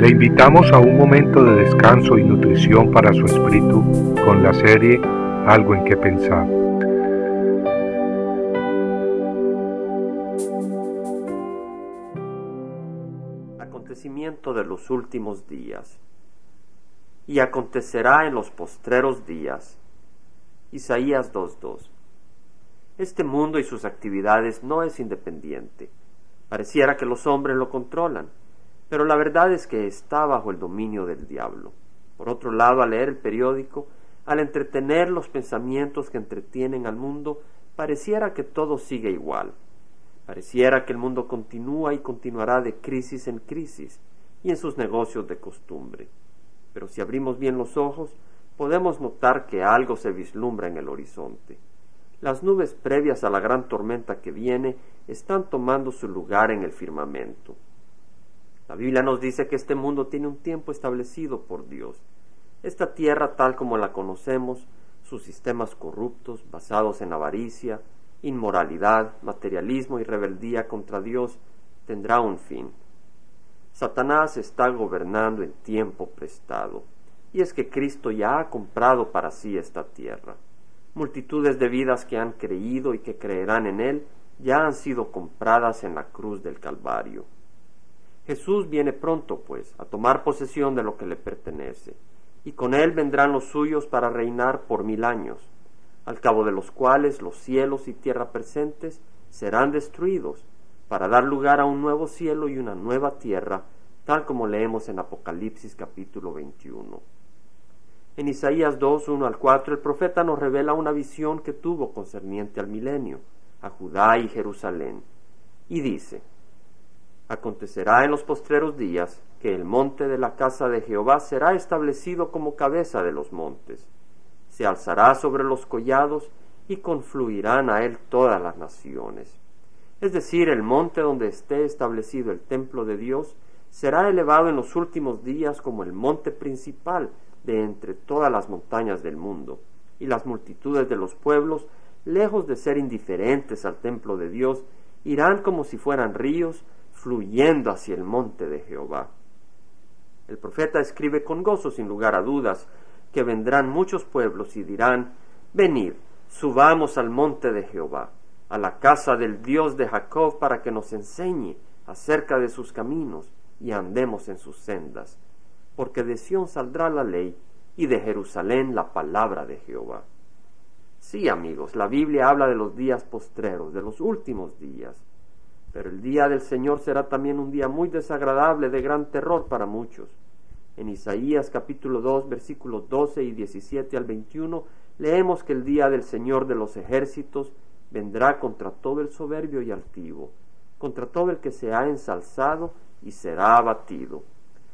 Le invitamos a un momento de descanso y nutrición para su espíritu con la serie Algo en que pensar. Acontecimiento de los últimos días. Y acontecerá en los postreros días. Isaías 2.2. Este mundo y sus actividades no es independiente. Pareciera que los hombres lo controlan pero la verdad es que está bajo el dominio del diablo. Por otro lado, al leer el periódico, al entretener los pensamientos que entretienen al mundo, pareciera que todo sigue igual. Pareciera que el mundo continúa y continuará de crisis en crisis y en sus negocios de costumbre. Pero si abrimos bien los ojos, podemos notar que algo se vislumbra en el horizonte. Las nubes previas a la gran tormenta que viene están tomando su lugar en el firmamento. La Biblia nos dice que este mundo tiene un tiempo establecido por Dios. Esta tierra tal como la conocemos, sus sistemas corruptos, basados en avaricia, inmoralidad, materialismo y rebeldía contra Dios, tendrá un fin. Satanás está gobernando en tiempo prestado, y es que Cristo ya ha comprado para sí esta tierra. Multitudes de vidas que han creído y que creerán en Él ya han sido compradas en la cruz del Calvario. Jesús viene pronto, pues, a tomar posesión de lo que le pertenece, y con él vendrán los suyos para reinar por mil años, al cabo de los cuales los cielos y tierra presentes serán destruidos, para dar lugar a un nuevo cielo y una nueva tierra, tal como leemos en Apocalipsis capítulo 21. En Isaías 2, 1 al 4, el profeta nos revela una visión que tuvo concerniente al milenio, a Judá y Jerusalén, y dice, Acontecerá en los postreros días que el monte de la casa de Jehová será establecido como cabeza de los montes. Se alzará sobre los collados y confluirán a él todas las naciones. Es decir, el monte donde esté establecido el templo de Dios será elevado en los últimos días como el monte principal de entre todas las montañas del mundo, y las multitudes de los pueblos, lejos de ser indiferentes al templo de Dios, irán como si fueran ríos fluyendo hacia el monte de Jehová. El profeta escribe con gozo, sin lugar a dudas, que vendrán muchos pueblos y dirán, venid, subamos al monte de Jehová, a la casa del Dios de Jacob, para que nos enseñe acerca de sus caminos y andemos en sus sendas, porque de Sión saldrá la ley y de Jerusalén la palabra de Jehová. Sí, amigos, la Biblia habla de los días postreros, de los últimos días. Pero el día del Señor será también un día muy desagradable, de gran terror para muchos. En Isaías capítulo 2, versículos 12 y 17 al 21, leemos que el día del Señor de los ejércitos vendrá contra todo el soberbio y altivo, contra todo el que se ha ensalzado y será abatido.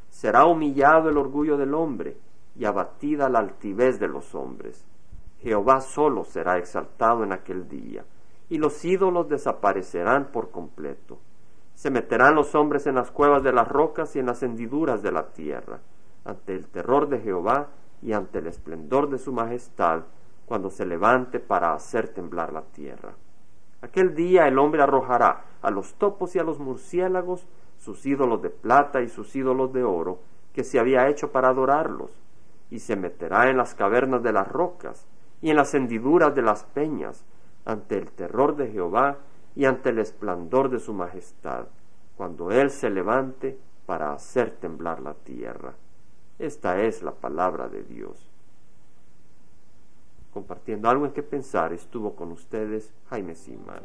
Será humillado el orgullo del hombre y abatida la altivez de los hombres. Jehová solo será exaltado en aquel día y los ídolos desaparecerán por completo. Se meterán los hombres en las cuevas de las rocas y en las hendiduras de la tierra, ante el terror de Jehová y ante el esplendor de su majestad, cuando se levante para hacer temblar la tierra. Aquel día el hombre arrojará a los topos y a los murciélagos sus ídolos de plata y sus ídolos de oro, que se había hecho para adorarlos, y se meterá en las cavernas de las rocas y en las hendiduras de las peñas, ante el terror de Jehová y ante el esplendor de su majestad, cuando Él se levante para hacer temblar la tierra. Esta es la palabra de Dios. Compartiendo algo en que pensar, estuvo con ustedes Jaime Simán.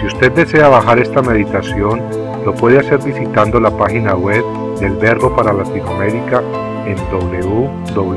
Si usted desea bajar esta meditación, lo puede hacer visitando la página web del Verbo para Latinoamérica en www